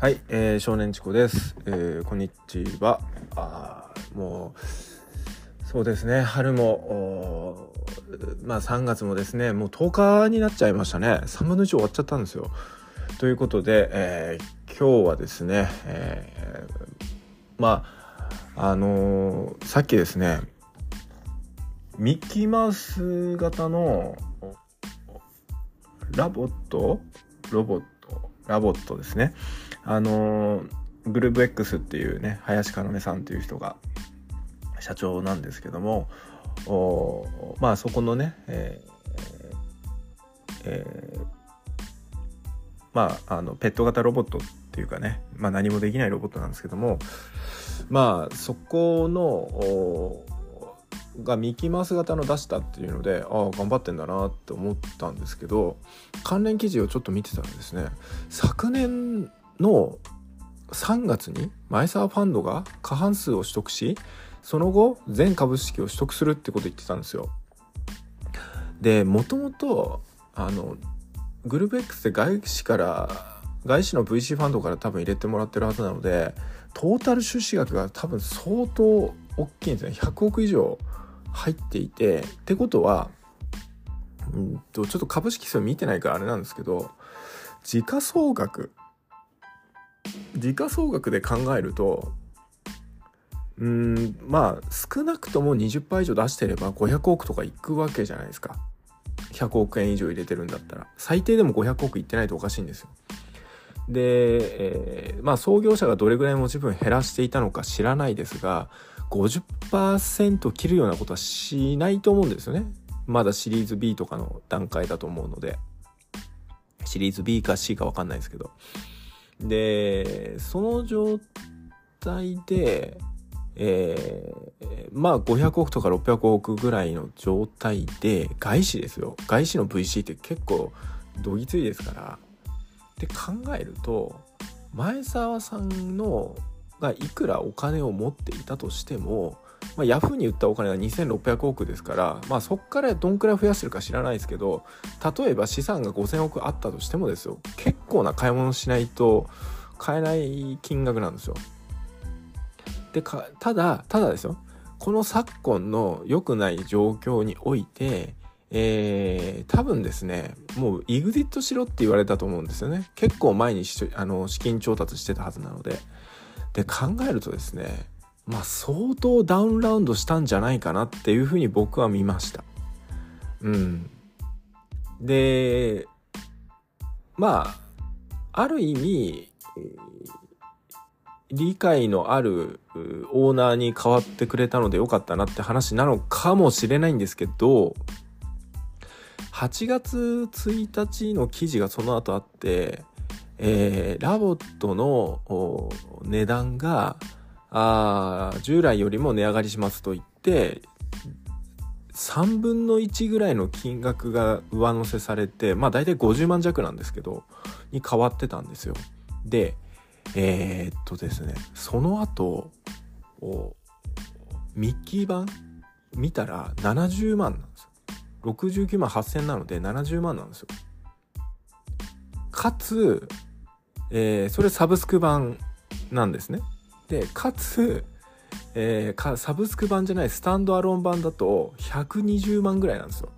はい、えー少年チコです。えーこんにちは。あもう、そうですね、春も、まあ3月もですね、もう10日になっちゃいましたね。3分の1終わっちゃったんですよ。ということで、えー今日はですね、えーまあ、あのーさっきですね、ミッキーマウス型のLOVOT？ロボット？ LOVOT ですね。あのグルーブ X っていうね林要さんっていう人が社長なんですけどもおまあそこのね、えーえーまああのペット型ロボットっていうかね、まあ、何もできないロボットなんですけどもまあそこのがミキマウス型の出したっていうのでああ頑張ってんだなって思ったんですけど関連記事をちょっと見てたらですね。昨年の3月にマイサーファンドが過半数を取得しその後全株式を取得するってこと言ってたんですよ。でもともとあのグループ X って外資から外資の VC ファンドから多分入れてもらってるはずなのでトータル出資額が多分相当大きいんですね100億以上入っていてってことはうんとちょっと株式数見てないからあれなんですけど時価総額時価総額で考えるとうんまあ少なくとも20%以上出してれば500億とかいくわけじゃないですか。100億円以上入れてるんだったら。最低でも500億いってないとおかしいんですよ。で、えーまあ創業者がどれぐらい持ち分減らしていたのか知らないですが50%切るようなことはしないと思うんですよね。まだシリーズ B とかの段階だと思うので。シリーズ B か C か分かんないですけど。でその状態でえーまあ500億とか600億ぐらいの状態で外資ですよ。外資の VC って結構どぎついですから。って考えると前澤さんのがいくらお金を持っていたとしても、まあ、ヤフーに売ったお金が2600億ですから、まあ、そこからどんくらい増やしてるか知らないですけど例えば資産が5000億あったとしてもですよ。結構な買い物しないと買えない金額なんですよ。でかただただですよ。この昨今の良くない状況においてえー、多分ですねもうイグジットしろって言われたと思うんですよね。結構前にあの資金調達してたはずなので。で考えるとですねまあ相当ダウンラウンドしたんじゃないかなっていうふうに僕は見ました。うん。でまあある意味理解のあるオーナーに変わってくれたのでよかったなって話なのかもしれないんですけど8月1日の記事がその後あって、えーラボットの値段があ従来よりも値上がりしますと言って3分の1ぐらいの金額が上乗せされてまあ大体50万弱なんですけどに変わってたんですよ。でえーっとですねその後ミッキー版？見たら70万なんですよ。69万8000なので70万なんですよ。かつ、えーそれサブスク版なんですね。で、かつ、えーサブスク版じゃないスタンドアロン版だと120万ぐらいなんですよ。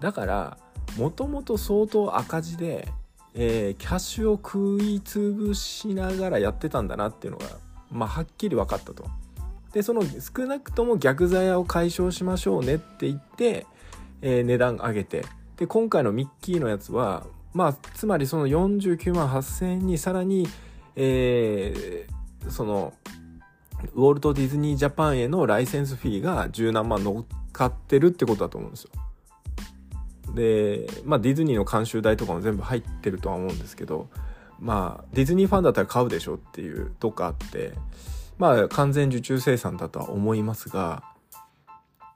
だから、もともと相当赤字で、えーキャッシュを食い潰しながらやってたんだなっていうのが、まあ、はっきり分かったと。で、その少なくとも逆ザヤを解消しましょうねって言って、えー値段上げてで今回のミッキーのやつはまあつまりその49万8000円にさらに、えーそのウォルト・ディズニー・ジャパンへのライセンスフィーが十何万乗っかってるってことだと思うんですよ。でまあディズニーの監修代とかも全部入ってるとは思うんですけどまあディズニーファンだったら買うでしょっていうとかあってまあ完全受注生産だとは思いますが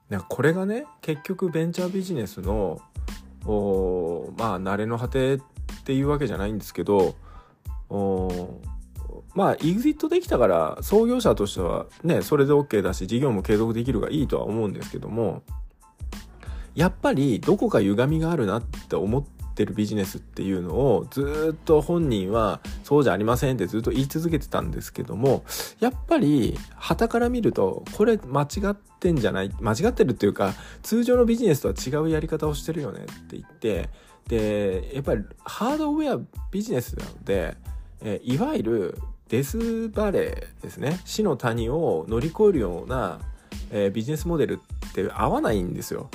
なんかこれがね結局ベンチャービジネスのまあ慣れの果てっていうわけじゃないんですけどまあ EXIT できたから創業者としてはねそれで OK だし事業も継続できるがいいとは思うんですけどもやっぱりどこか歪みがあるなって思ってるビジネスっていうのをずっと本人はそうじゃありませんってずっと言い続けてたんですけどもやっぱり旗から見るとこれ間違ってんじゃない間違ってるっていうか通常のビジネスとは違うやり方をしてるよねって言ってでやっぱりハードウェアビジネスなので、えいわゆるデスバレーですね死の谷を乗り越えるような、えー、ビジネスモデルって合わないんですよ。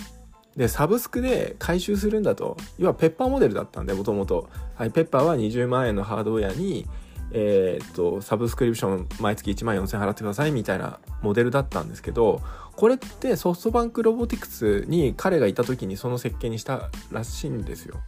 でサブスクで回収するんだと要はペッパーモデルだったんでもともとペッパーは20万円のハードウェアにえー、っとサブスクリプション毎月1万4000払ってくださいみたいなモデルだったんですけどこれってソフトバンクロボティクスに彼がいた時にその設計にしたらしいんですよ。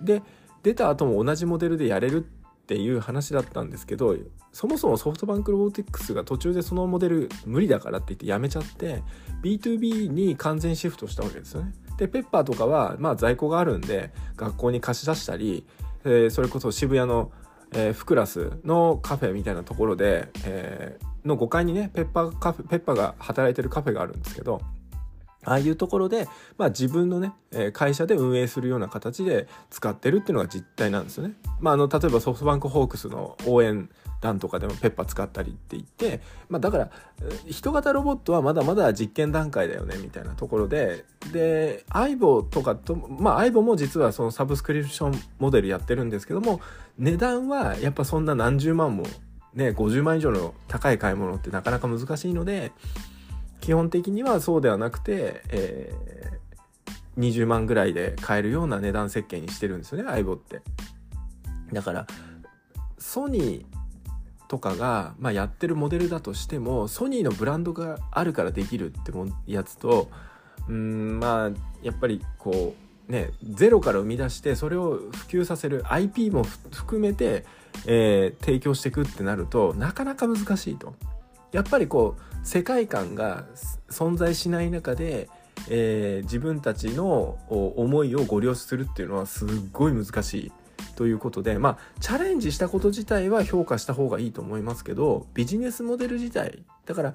で出た後も同じモデルでやれるっていう話だったんですけどそもそもソフトバンクロボティックスが途中でそのモデル無理だからって言ってやめちゃって B2B に完全シフトしたわけですよね。でペッパーとかはまあ在庫があるんで学校に貸し出したり、えー、それこそ渋谷の、えー、フクラスのカフェみたいなところで、えー、の5階にねペッパーカフェペッパーが働いてるカフェがあるんですけどああいうところで、まあ、自分のね、会社で運営するような形で使ってるっていうのが実態なんですよね。まあ、あの例えばソフトバンクホークスの応援団とかでもペッパー使ったりって言って、まあ、だから人型ロボットはまだまだ実験段階だよねみたいなところでで相棒とかとまあ相棒も実はそのサブスクリプションモデルやってるんですけども値段はやっぱそんな何十万もね50万以上の高い買い物ってなかなか難しいので基本的にはそうではなくて、えー、20万ぐらいで買えるような値段設計にしてるんですよね相棒ってだからソニーとかが、まあ、やってるモデルだとしてもソニーのブランドがあるからできるってやつとうんまあやっぱりこうねゼロから生み出してそれを普及させる IP も含めて、えー、提供していくってなるとなかなか難しいと。やっぱりこう世界観が存在しない中で、えー、自分たちの思いをご了承するっていうのはすっごい難しいということでまあチャレンジしたこと自体は評価した方がいいと思いますけどビジネスモデル自体だから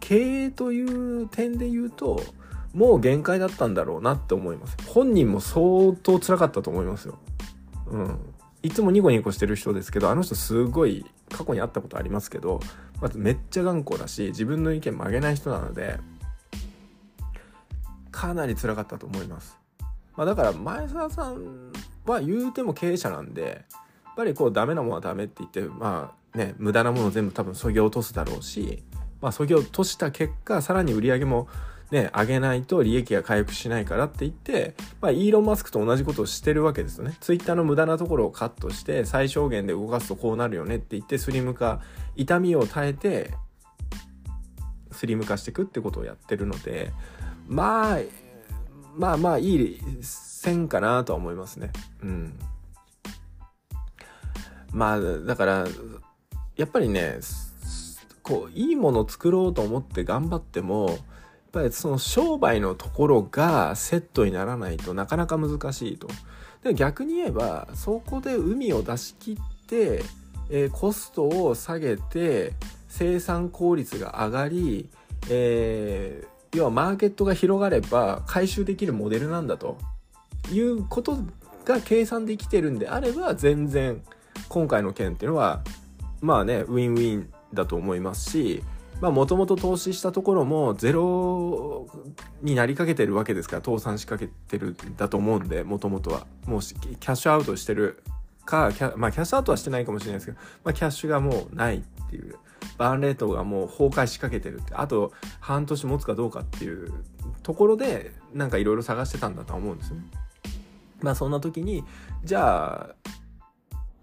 経営という点で言うともう限界だったんだろうなって思います。本人も相当辛かったと思いますよ。うん。いつもニコニコしてる人ですけどあの人すごい過去に会ったことありますけどまずめっちゃ頑固だし自分の意見曲げない人なのでかなり辛かったと思います、まあ、だから前澤さんは言うても経営者なんでやっぱりこうダメなものはダメって言ってまあね無駄なもの全部多分そぎ落とすだろうしまあそぎ落とした結果さらに売り上げもね、上げないと利益が回復しないからって言って、まあ、イーロン・マスクと同じことをしてるわけですよね。ツイッターの無駄なところをカットして、最小限で動かすとこうなるよねって言って、スリム化、痛みを耐えて、スリム化していくってことをやってるので、まあ、まあまあ、いい線かなとは思いますね。うん。まあ、だから、やっぱりね、こう、いいものを作ろうと思って頑張っても、ぱりその商売のところがセットにならないとなかなか難しいと。で逆に言えばそこで海を出し切って、えー、コストを下げて生産効率が上がり、えー、要はマーケットが広がれば回収できるモデルなんだということが計算できてるんであれば全然今回の件っていうのはまあねウィンウィンだと思いますしまあもともと投資したところもゼロになりかけてるわけですから倒産しかけてるんだと思うんでもともとは。もうキャッシュアウトしてるかキャ,、まあ、キャッシュアウトはしてないかもしれないですけど、まあ、キャッシュがもうないっていう。バーンレートがもう崩壊しかけてるって。あと半年持つかどうかっていうところでなんかいろいろ探してたんだとは思うんですよね。まあそんな時にじゃあ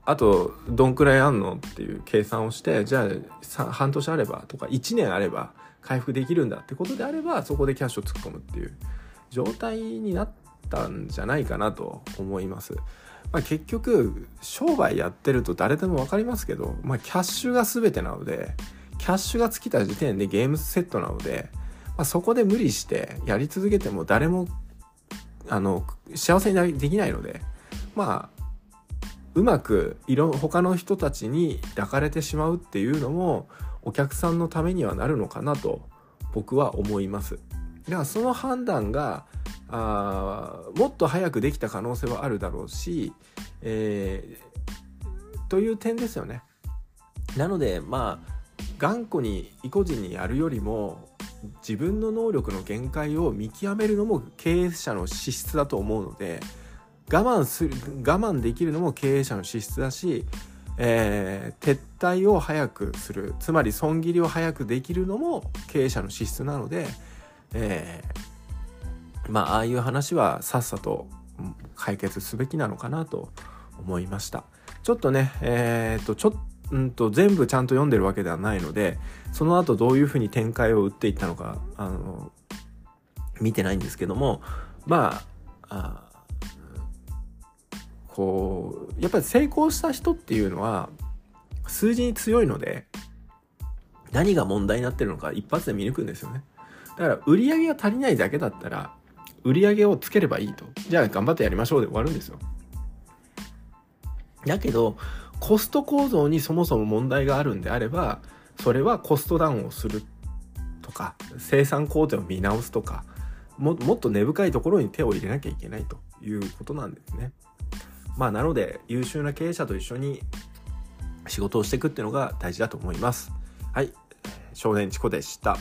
あとどんくらいあんのっていう計算をしてじゃあ半年あればとか1年あれば回復できるんだってことであればそこでキャッシュを突っ込むっていう状態になったんじゃないかなと思います。まあ、結局商売やってると誰でも分かりますけど、まあ、キャッシュが全てなのでキャッシュが尽きた時点でゲームセットなので、まあ、そこで無理してやり続けても誰もあの幸せにできないのでまあうまくいろ他の人たちに抱かれてしまうっていうのもお客さんのためにはなるのかなと僕は思います。だからその判断があもっと早くできた可能性はあるだろうし、えー、という点ですよね。なのでまあ頑固に意固地にやるよりも自分の能力の限界を見極めるのも経営者の資質だと思うので我慢する我慢できるのも経営者の資質だし、えー、撤退を早くするつまり損切りを早くできるのも経営者の資質なので、えー、まあああいう話はさっさと解決すべきなのかなと思いました。ちょっとね、えー、っとちょっとうんと全部ちゃんと読んでるわけではないのでその後どういうふうに展開を打っていったのかあの見てないんですけどもまあこうやっぱり成功した人っていうのは数字に強いので何が問題になってるのか一発で見抜くんですよね。だから売り上げが足りないだけだったら売り上げをつければいいと。じゃあ頑張ってやりましょうで終わるんですよ。だけどコスト構造にそもそも問題があるんであればそれはコストダウンをするとか生産工程を見直すとかももっと根深いところに手を入れなきゃいけないということなんですね。まあなので優秀な経営者と一緒に仕事をしていくっていうのが大事だと思います。はい、少年チコでした。